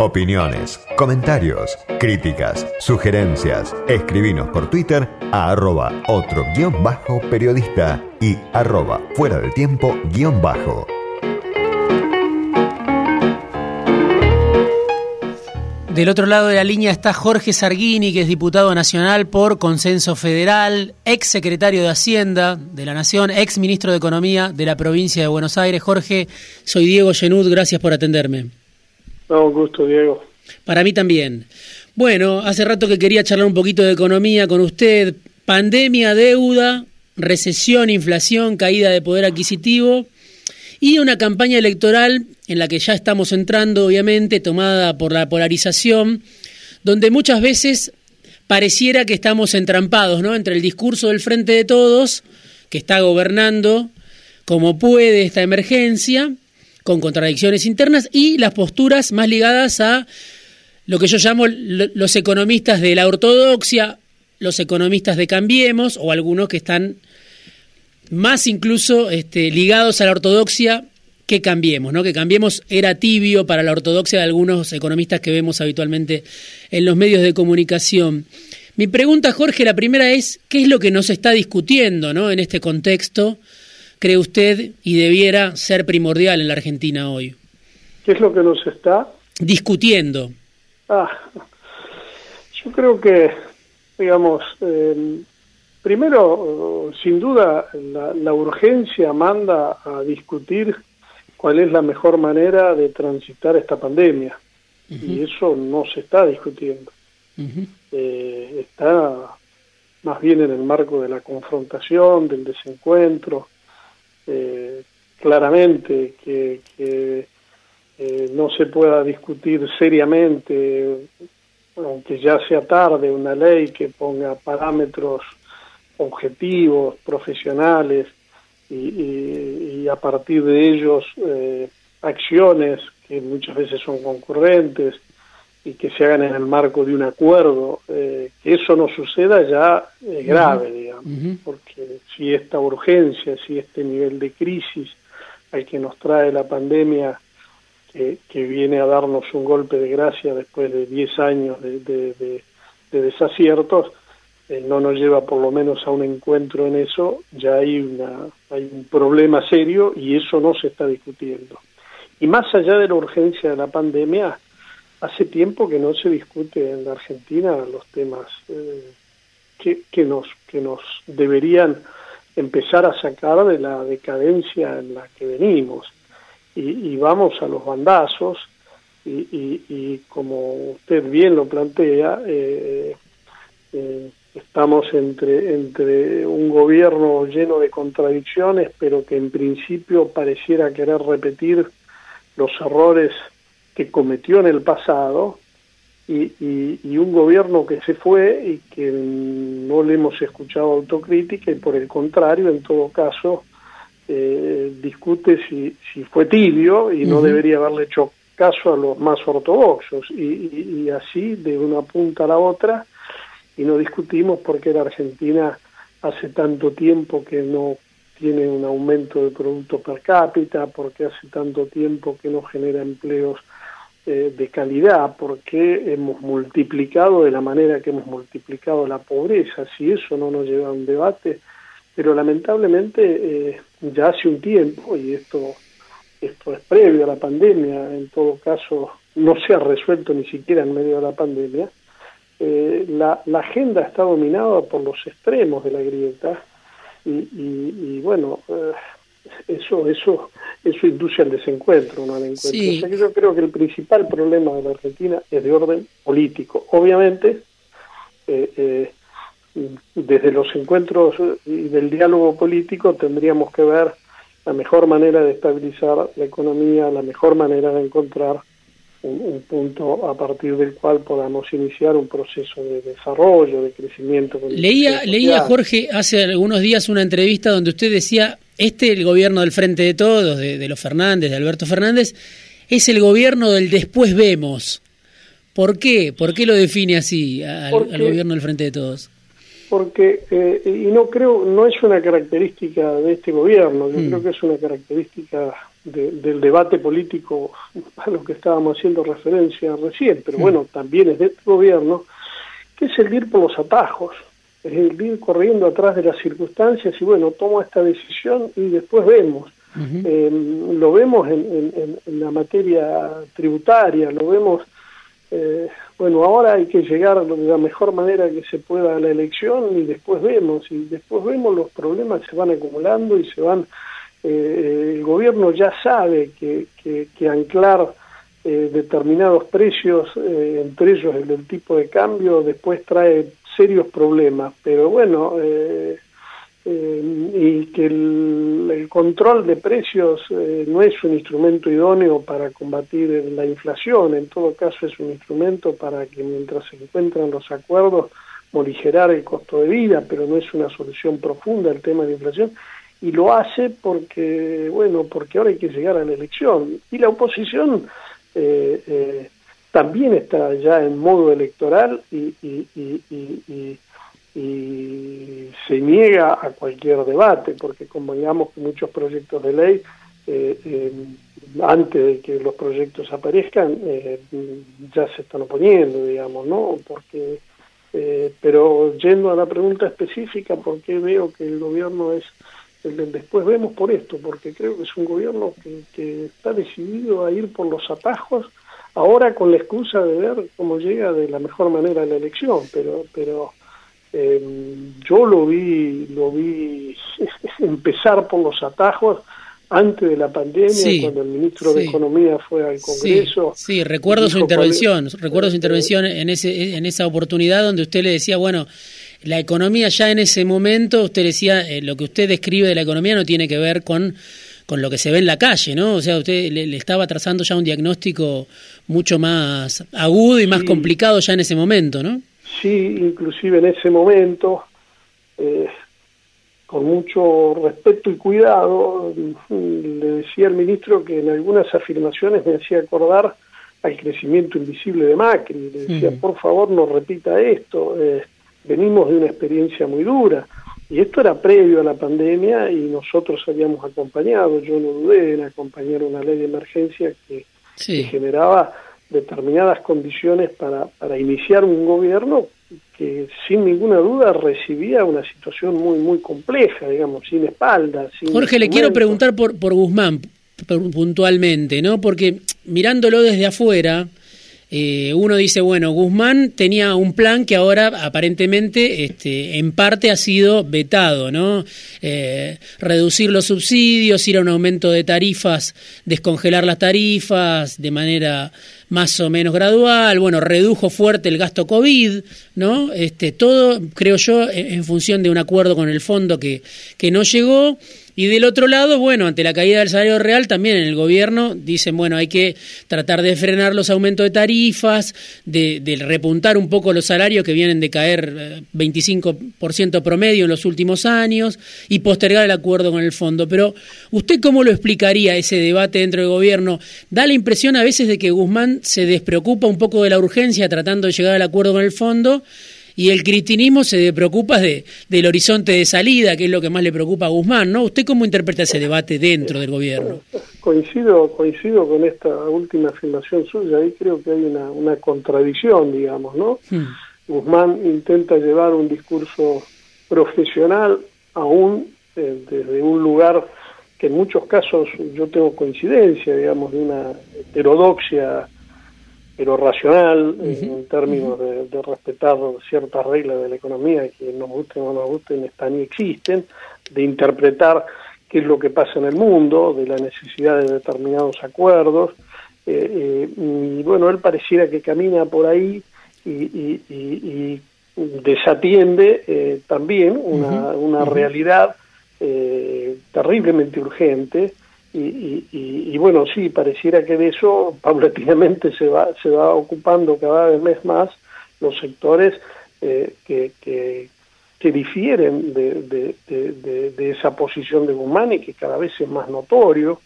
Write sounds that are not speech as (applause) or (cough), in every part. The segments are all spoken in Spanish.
Opiniones, comentarios, críticas, sugerencias. Escribinos por Twitter a arroba otro guion bajo periodista y arroba fuera del tiempo guion bajo. Del otro lado de la línea está Jorge Sarguini, que es diputado nacional por Consenso Federal, ex secretario de Hacienda de la Nación, ex ministro de Economía de la provincia de Buenos Aires. Jorge, soy Diego Genud, gracias por atenderme. No, un gusto, Diego. Para mí también. Bueno, hace rato que quería charlar un poquito de economía con usted. Pandemia, deuda, recesión, inflación, caída de poder adquisitivo y una campaña electoral en la que ya estamos entrando, obviamente, tomada por la polarización, donde muchas veces pareciera que estamos entrampados, ¿no? Entre el discurso del Frente de Todos, que está gobernando como puede esta emergencia, con contradicciones internas, y las posturas más ligadas a lo que yo llamo los economistas de la ortodoxia, los economistas de Cambiemos, o algunos que están más incluso este, ligados a la ortodoxia que cambiemos, ¿no? Que cambiemos era tibio para la ortodoxia de algunos economistas que vemos habitualmente en los medios de comunicación. Mi pregunta, Jorge, la primera es, ¿qué es lo que nos está discutiendo, ¿no? En este contexto, cree usted, y debiera ser primordial en la Argentina hoy. ¿Qué es lo que nos está discutiendo? Ah, yo creo que, digamos, primero, sin duda, la, la urgencia manda a discutir cuál es la mejor manera de transitar esta pandemia. Y eso no se está discutiendo. eh, está más bien en el marco de la confrontación, del desencuentro. Eh, claramente que, eh, no se pueda discutir seriamente, aunque ya sea tarde, una ley que ponga parámetros objetivos, profesionales, y, y, a partir de ellos eh, acciones que muchas veces son concurrentes y que se hagan en el marco de un acuerdo, eh, que eso no suceda ya es grave, digamos, porque si esta urgencia, si este nivel de crisis al que nos trae la pandemia, que, que viene a darnos un golpe de gracia después de 10 años de, de, de, de desaciertos, eh, no nos lleva por lo menos a un encuentro en eso, ya hay, una, hay un problema serio y eso no se está discutiendo. Y más allá de la urgencia de la pandemia, hace tiempo que no se discute en la Argentina los temas eh, que, nos, que nos deberían empezar a sacar de la decadencia en la que venimos. Y, y vamos a los bandazos y, y, y, como usted bien lo plantea, eh, eh, estamos entre, entre un gobierno lleno de contradicciones, pero que en principio pareciera querer repetir los errores que cometió en el pasado, y, y, y, un gobierno que se fue y que no le hemos escuchado autocrítica y por el contrario, en todo caso, eh, discute si, si fue tibio y no uh -huh. debería haberle hecho caso a los más ortodoxos y, y, así de una punta a la otra y no discutimos porque la Argentina hace tanto tiempo que no tiene un aumento de producto per cápita, porque hace tanto tiempo que no genera empleos eh, de calidad, porque hemos multiplicado de la manera que hemos multiplicado la pobreza, si eso no nos lleva a un debate, pero lamentablemente eh, ya hace un tiempo, y esto, esto es previo a la pandemia, en todo caso no se ha resuelto ni siquiera en medio de la pandemia, eh, la, la, agenda está dominada por los extremos de la grieta y, bueno, eso eso eso induce al desencuentro, no al encuentro. Sí. O sea que yo creo que el principal problema de la Argentina es de orden político. Obviamente, eh, desde los encuentros y del diálogo político tendríamos que ver la mejor manera de estabilizar la economía, la mejor manera de encontrar un, un, punto a partir del cual podamos iniciar un proceso de desarrollo, de crecimiento. Leía, leía Jorge hace algunos días una entrevista donde usted decía, este el gobierno del Frente de Todos, de, de los Fernández, de Alberto Fernández, es el gobierno del después vemos. ¿Por qué? ¿Por qué lo define así al, porque, al gobierno del Frente de Todos? Porque, eh, y no creo, no es una característica de este gobierno, yo mm. creo que es una característica del debate político a lo que estábamos haciendo referencia recién, pero bueno, también es de este gobierno, que es el ir por los atajos, es el ir corriendo atrás de las circunstancias y bueno, tomo esta decisión y después vemos. Eh, lo vemos en, la materia tributaria, lo vemos, eh, bueno, ahora hay que llegar de la mejor manera que se pueda a la elección y después vemos, y después vemos los problemas se van acumulando y se van, eh, el gobierno ya sabe que, que, anclar determinados precios, entre ellos el del tipo de cambio, después trae serios problemas, pero bueno, eh, eh, y que el, control de precios eh, no es un instrumento idóneo para combatir la inflación, en todo caso es un instrumento para que mientras se encuentran los acuerdos morigerar el costo de vida, pero no es una solución profunda el tema de inflación y lo hace porque bueno porque ahora hay que llegar a la elección. Y la oposición también está ya en modo electoral y, y, se niega a cualquier debate, porque convengamos que muchos proyectos de ley, eh, eh, antes de que los proyectos aparezcan, eh, ya se están oponiendo, digamos, ¿no? Porque, pero yendo a la pregunta específica, ¿por qué veo que el gobierno es el después? Vemos por esto, porque creo que es un gobierno que está decidido a ir por los atajos, ahora con la excusa de ver cómo llega de la mejor manera la elección, pero pero eh, yo lo vi lo vi (laughs) empezar por los atajos antes de la pandemia, cuando el ministro de Economía fue al Congreso. Sí, recuerdo su intervención, recuerdo su intervención en ese en esa oportunidad donde usted le decía, bueno, la economía ya en ese momento, usted decía, eh, lo que usted describe de la economía no tiene que ver con con lo que se ve en la calle, ¿no? O sea, usted le, estaba trazando ya un diagnóstico mucho más agudo y más complicado ya en ese momento, ¿no? Sí, inclusive en ese momento, eh, con mucho respeto y cuidado, le decía al ministro que en algunas afirmaciones me hacía acordar al crecimiento invisible de Macri. Le decía, por favor, no repita esto. Eh, venimos de una experiencia muy dura. Y esto era previo a la pandemia y nosotros habíamos acompañado, yo no dudé en acompañar una ley de emergencia que, generaba determinadas condiciones para, para iniciar un gobierno que sin ninguna duda recibía una situación muy muy compleja, digamos, sin espalda. Sin Jorge, le quiero preguntar por, por Guzmán puntualmente, ¿no? Porque mirándolo desde afuera, eh, uno dice, bueno, Guzmán tenía un plan que ahora aparentemente este, en parte ha sido vetado, ¿no? Eh, reducir los subsidios, ir a un aumento de tarifas, descongelar las tarifas de manera más o menos gradual, bueno, redujo fuerte el gasto COVID, ¿no? Este, todo, creo yo, en, función de un acuerdo con el fondo que, que no llegó y del otro lado, bueno, ante la caída del salario real, también en el gobierno dicen, bueno, hay que tratar de frenar los aumentos de tarifas, de, repuntar un poco los salarios que vienen de caer 25% eh, promedio en los últimos años y postergar el acuerdo con el fondo. Pero, ¿usted cómo lo explicaría ese debate dentro del gobierno? Da la impresión a veces de que Guzmán se despreocupa un poco de la urgencia tratando de llegar al acuerdo con el fondo y el critinismo se preocupa de, del horizonte de salida, que es lo que más le preocupa a Guzmán, ¿no? ¿Usted cómo interpreta ese debate dentro del gobierno? Coincido, coincido con esta última afirmación suya, ahí creo que hay una, una contradicción, digamos, ¿no? Hmm. Guzmán intenta llevar un discurso profesional aún eh, desde un lugar que en muchos casos yo tengo coincidencia, digamos, de una heterodoxia pero racional en términos de, respetar ciertas reglas de la economía que nos gusten o no nos gusten están y existen, de interpretar qué es lo que pasa en el mundo, de la necesidad de determinados acuerdos, eh, eh, y bueno, él pareciera que camina por ahí y, desatiende eh, también una, una realidad terriblemente urgente, y, bueno, sí, pareciera que de eso (laughs) paulatinamente se va, se va ocupando cada vez más los sectores eh, que, que, difieren de, de, esa posición de Guzmán y que cada vez es más notorio.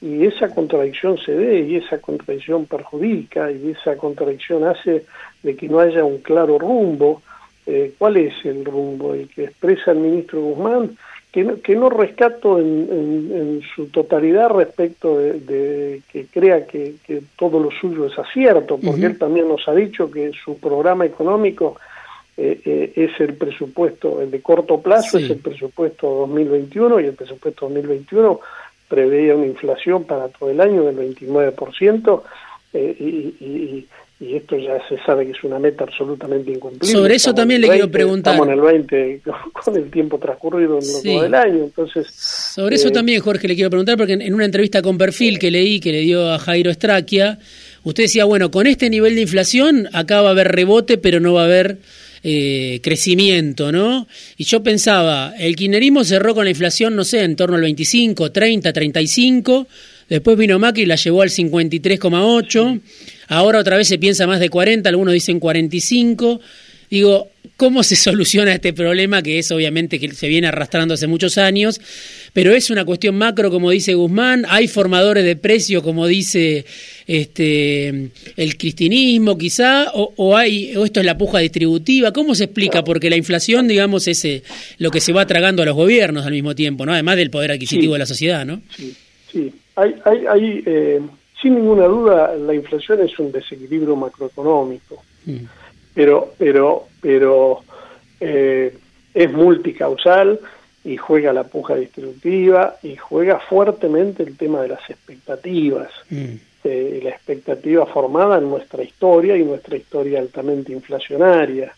Y esa contradicción se ve y esa contradicción perjudica y esa contradicción hace de que no haya un claro rumbo. Eh, ¿Cuál es el rumbo? El que expresa el ministro Guzmán que no, que no rescato en, su totalidad respecto de, que crea que, todo lo suyo es acierto, porque él también nos ha dicho que su programa económico eh, eh, es el presupuesto, el de corto plazo es el presupuesto 2021 y el presupuesto 2021 preveía una inflación para todo el año del 29% eh, y, y esto ya se sabe que es una meta absolutamente incumplible. Sobre eso también le quiero preguntar. Estamos en el 20 (laughs) con el tiempo transcurrido en lo todo del año, entonces... Sobre eso eh, también, Jorge, le quiero preguntar, porque en una entrevista con Perfil que leí, que le dio a Jairo Estraquia, usted decía, bueno, con este nivel de inflación acá va a haber rebote, pero no va a haber... Eh, crecimiento, ¿no? Y yo pensaba, el kirchnerismo cerró con la inflación, no sé, en torno al 25, 30, 35, después vino Macri y la llevó al 53,8, Ahora otra vez se piensa más de 40, algunos dicen 45. Digo, ¿cómo se (laughs) soluciona este problema que es obviamente que se viene arrastrando hace muchos años? Pero es una cuestión macro, como dice Guzmán, hay formadores de precio, como dice este el cristinismo quizá, o, hay, o esto es la puja distributiva, ¿cómo se explica? Porque la inflación, digamos, es eh, lo que se va tragando a los gobiernos al mismo tiempo, ¿no? Además del poder adquisitivo de la sociedad, ¿no? Sí, sí. Hay, hay, hay eh sin ninguna duda, la inflación es un desequilibrio macroeconómico, mm. pero, pero, pero eh, es multicausal y juega la puja distributiva y juega fuertemente el tema de las expectativas. Mm. Eh, la expectativa formada en nuestra historia y nuestra historia altamente inflacionaria.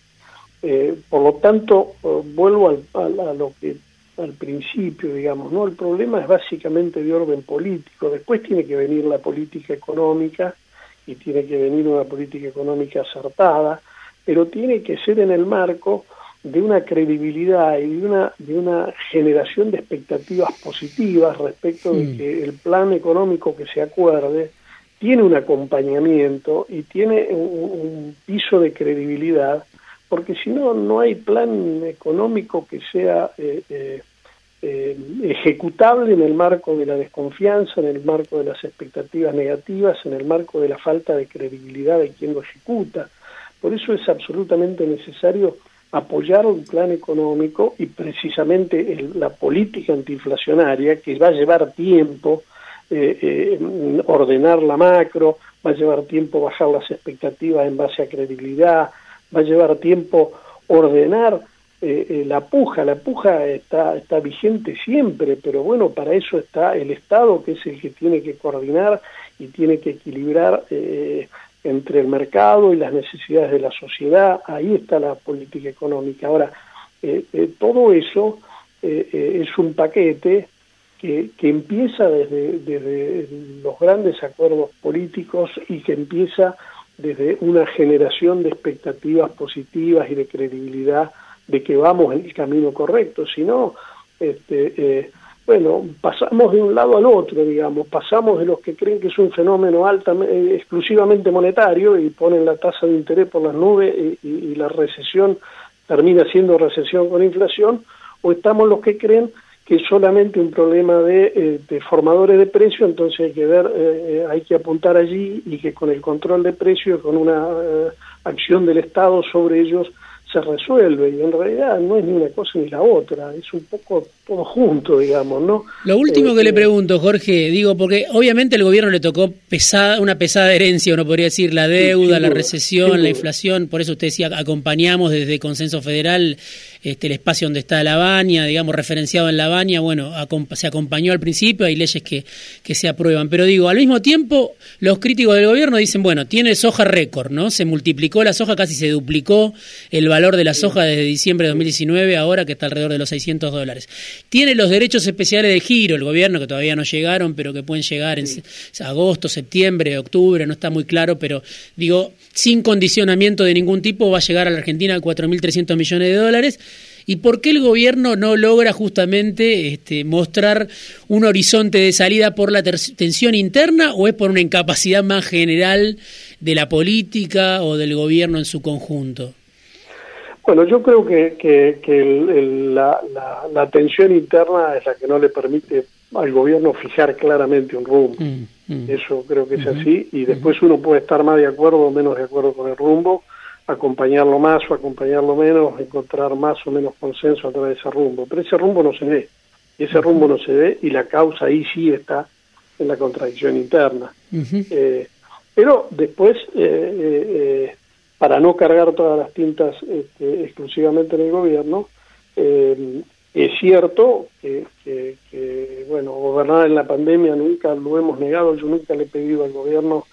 Eh, por lo tanto, vuelvo a lo que al principio, digamos, ¿no? El problema es básicamente de orden político, después tiene que venir la política económica y tiene que venir una política económica acertada, pero tiene que ser en el marco de una credibilidad y de una, de una generación de expectativas positivas respecto de que el plan económico que se acuerde tiene un acompañamiento y tiene un piso de credibilidad porque si no, no hay plan económico que sea eh, eh, eh, ejecutable en el marco de la desconfianza, en el marco de las expectativas negativas, en el marco de la falta de credibilidad de quien lo ejecuta. Por eso es absolutamente necesario apoyar un plan económico y precisamente la política antiinflacionaria, que va a llevar tiempo ordenar la macro, va a llevar tiempo bajar las expectativas en base a credibilidad, va a llevar tiempo ordenar eh, eh, la puja, la puja está, está vigente siempre, pero bueno, para eso está el Estado, que es el que tiene que coordinar y tiene que equilibrar eh, entre el mercado y las necesidades de la sociedad, ahí está la política económica. Ahora, todo eso es un paquete que, que empieza desde, desde los grandes acuerdos políticos y que empieza desde una generación de expectativas positivas y de credibilidad de que vamos en el camino correcto, sino, este, eh, bueno, pasamos de un lado al otro, digamos, pasamos de los que creen que es un fenómeno altamente, exclusivamente monetario y ponen la tasa de interés por las nubes y la recesión termina siendo recesión con inflación, o estamos los que creen que es solamente un problema de, eh, de formadores de precio, entonces hay que ver, eh, eh, hay que apuntar allí y que con el control de precios, con una acción del Estado sobre ellos, se resuelve y en realidad no es ni una cosa ni la otra, es un poco todo junto, digamos, ¿no? Lo último que le pregunto, Jorge, digo, porque obviamente el gobierno le tocó pesada, una pesada herencia, uno podría decir, la deuda, la recesión, la inflación, por eso usted decía, acompañamos desde Consenso Federal este, el espacio donde está la baña, digamos, referenciado en la baña, bueno, se acompañó al principio, hay leyes que, que se aprueban, pero digo, al mismo tiempo, los críticos del gobierno dicen, bueno, tiene soja récord, ¿no? Se multiplicó la soja, casi se duplicó el valor de la soja desde diciembre de 2019, ahora que está alrededor de los 600 dólares. Tiene los derechos especiales de giro, el gobierno, que todavía no llegaron, pero que pueden llegar en agosto, septiembre, octubre, no está muy claro, pero digo, sin condicionamiento de ningún tipo, va a llegar a la Argentina a 4.300 millones de dólares. ¿Y por qué el gobierno no logra justamente este, mostrar un horizonte de salida por la tensión interna o es por una incapacidad más general de la política o del gobierno en su conjunto? Bueno, yo creo que, que, la, la, tensión interna es la que no le permite al gobierno fijar claramente un rumbo. Mm, mm. Eso creo que es así y después uno puede estar más de acuerdo o menos de acuerdo con el rumbo acompañarlo más o acompañarlo menos, encontrar más o menos consenso a través de ese rumbo. Pero ese rumbo no se ve. Y ese rumbo no se ve y la causa ahí sí está en la contradicción interna. Eh, pero después, eh, para no cargar todas las tintas este, exclusivamente en el gobierno, es cierto que, bueno, gobernar en la pandemia nunca lo hemos negado, yo nunca le he pedido al gobierno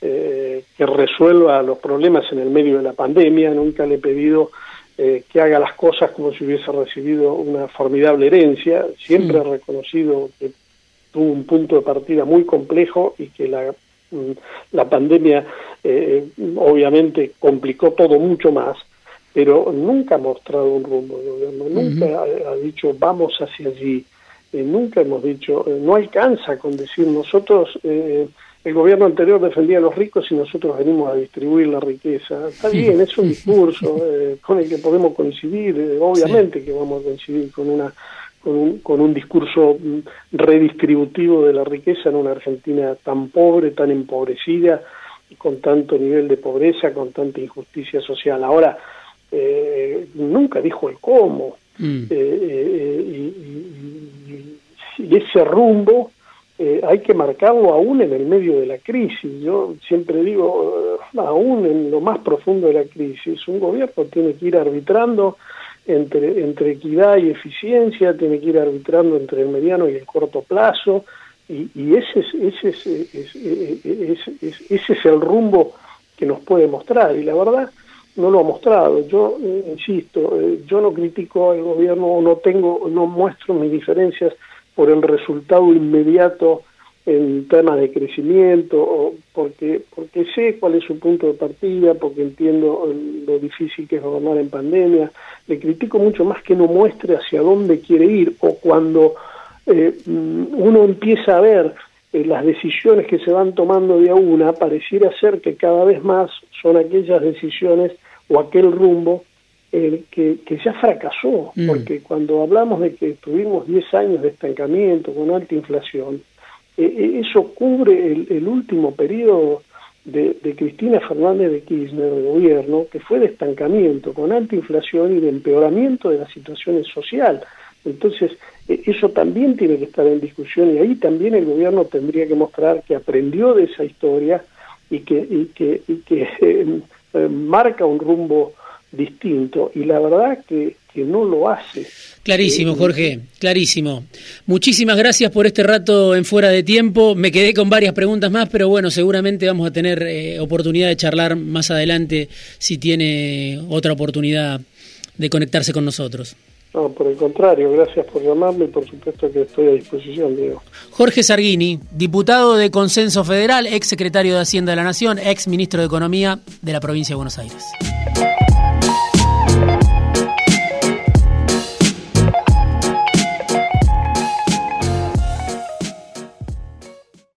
que resuelva los problemas en el medio de la pandemia, nunca le he pedido eh, que haga las cosas como si hubiese recibido una formidable herencia. Siempre he reconocido que tuvo un punto de partida muy complejo y que la, mm, la pandemia eh, obviamente complicó todo mucho más, pero nunca ha mostrado un rumbo de gobierno, nunca ha, dicho vamos hacia allí, eh, nunca hemos dicho, no alcanza con decir nosotros el gobierno anterior defendía a los ricos y nosotros venimos a distribuir la riqueza. Está bien, es un (laughs) discurso eh, con el que podemos coincidir, eh, obviamente que vamos a coincidir con una con un, con un discurso mm, redistributivo de la riqueza en una Argentina tan pobre, tan empobrecida, con tanto nivel de pobreza, con tanta injusticia social. Ahora, eh, nunca dijo el cómo. Mm. y, y ese rumbo eh, hay que marcarlo aún en el medio de la crisis. Yo siempre digo, eh, aún en lo más profundo de la crisis, un gobierno tiene que ir arbitrando entre, entre equidad y eficiencia, tiene que ir arbitrando entre el mediano y el corto plazo, y, y ese, es, ese, es, ese es el rumbo que nos puede mostrar, y la verdad no lo ha mostrado. Yo eh, insisto, yo no critico al gobierno, no tengo, no muestro mis diferencias por el resultado inmediato en temas de crecimiento, o porque, porque sé cuál es su punto de partida, porque entiendo lo difícil que es gobernar en pandemia. Le critico mucho más que no muestre hacia dónde quiere ir o cuando eh, uno empieza a ver eh, las decisiones que se van tomando de a una, pareciera ser que cada vez más son aquellas decisiones o aquel rumbo eh, que, ya fracasó, mm. porque cuando hablamos de que tuvimos 10 años de estancamiento con alta inflación, eh, eh, eso cubre el, último periodo de, Cristina Fernández de Kirchner, de gobierno, que fue de estancamiento con alta inflación y de empeoramiento de la situación social. Entonces, eso también tiene que estar en discusión y ahí también el gobierno tendría que mostrar que aprendió de esa historia y que, y que, y que (laughs) marca un rumbo distinto y la verdad que, que no lo hace. Clarísimo, eh, Jorge, clarísimo. Muchísimas gracias por este rato en fuera de tiempo. Me quedé con varias preguntas más, pero bueno, seguramente vamos a tener eh, oportunidad de charlar más adelante si tiene otra oportunidad de conectarse con nosotros. No, por el contrario, gracias por llamarme y por supuesto que estoy a disposición, Diego. Jorge Sarguini, diputado de Consenso Federal, ex secretario de Hacienda de la Nación, ex ministro de Economía de la provincia de Buenos Aires.